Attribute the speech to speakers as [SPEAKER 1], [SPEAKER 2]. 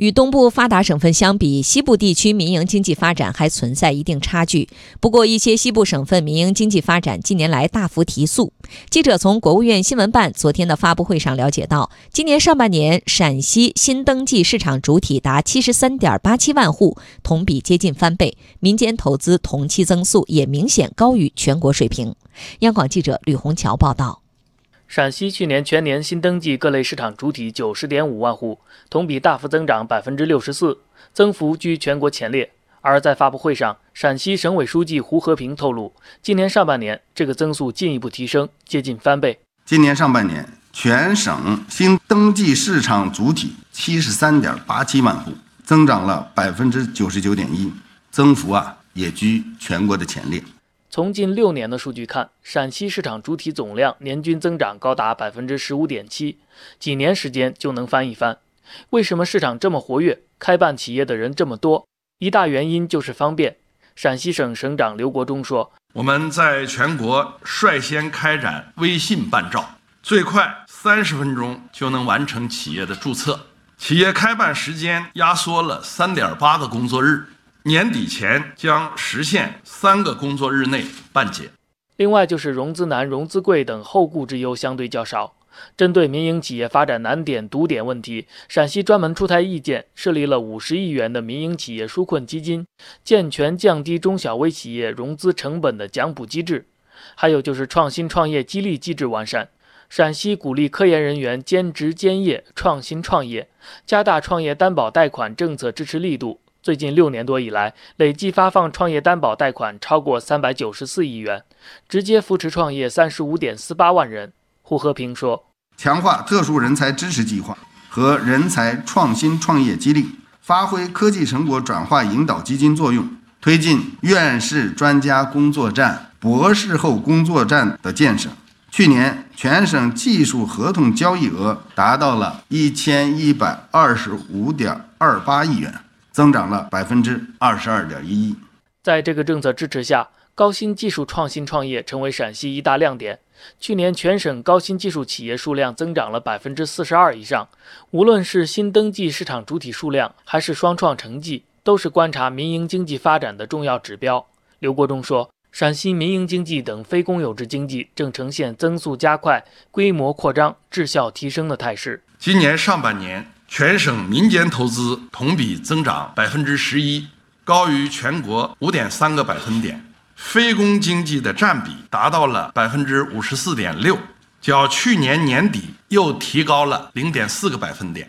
[SPEAKER 1] 与东部发达省份相比，西部地区民营经济发展还存在一定差距。不过，一些西部省份民营经济发展近年来大幅提速。记者从国务院新闻办昨天的发布会上了解到，今年上半年陕西新登记市场主体达七十三点八七万户，同比接近翻倍，民间投资同期增速也明显高于全国水平。央广记者吕红桥报道。
[SPEAKER 2] 陕西去年全年新登记各类市场主体九十点五万户，同比大幅增长百分之六十四，增幅居全国前列。而在发布会上，陕西省委书记胡和平透露，今年上半年这个增速进一步提升，接近翻倍。
[SPEAKER 3] 今年上半年，全省新登记市场主体七十三点八七万户，增长了百分之九十九点一，增幅啊也居全国的前列。
[SPEAKER 2] 从近六年的数据看，陕西市场主体总量年均增长高达百分之十五点七，几年时间就能翻一番。为什么市场这么活跃，开办企业的人这么多？一大原因就是方便。陕西省省长刘国中说：“
[SPEAKER 4] 我们在全国率先开展微信办照，最快三十分钟就能完成企业的注册，企业开办时间压缩了三点八个工作日。”年底前将实现三个工作日内办结。
[SPEAKER 2] 另外，就是融资难、融资贵等后顾之忧相对较少。针对民营企业发展难点、堵点问题，陕西专门出台意见，设立了五十亿元的民营企业纾困基金，健全降低中小微企业融资成本的奖补机制。还有就是创新创业激励机制完善，陕西鼓励科研人员兼职兼业创新创业，加大创业担保贷款政策支持力度。最近六年多以来，累计发放创业担保贷款超过三百九十四亿元，直接扶持创业三十五点四八万人。胡和平说：“
[SPEAKER 3] 强化特殊人才支持计划和人才创新创业激励，发挥科技成果转化引导基金作用，推进院士专家工作站、博士后工作站的建设。去年全省技术合同交易额达到了一千一百二十五点二八亿元。”增长了百分之二十二点一一。
[SPEAKER 2] 在这个政策支持下，高新技术创新创业成为陕西一大亮点。去年全省高新技术企业数量增长了百分之四十二以上。无论是新登记市场主体数量，还是双创成绩，都是观察民营经济发展的重要指标。刘国忠说，陕西民营经济等非公有制经济正呈现增速加快、规模扩张、质效提升的态势。
[SPEAKER 4] 今年上半年。全省民间投资同比增长百分之十一，高于全国五点三个百分点。非公经济的占比达到了百分之五十四点六，较去年年底又提高了零点四个百分点。